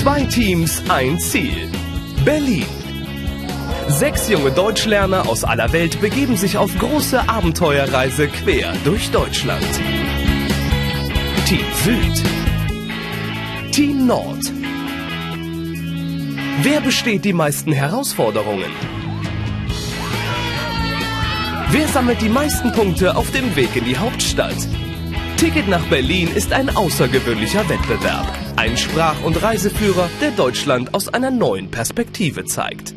Teams, ein Ziel. Berlin. Sechs junge Deutschlerner aus aller Welt begeben sich auf große Abenteuerreise quer durch Deutschland. Team Süd. Team Nord. Wer besteht die meisten Herausforderungen? Wer sammelt die meisten Punkte auf dem Weg in die Hauptstadt? Ticket nach Berlin ist ein außergewöhnlicher Wettbewerb. Ein Sprach- und Reiseführer, der Deutschland aus einer neuen Perspektive zeigt.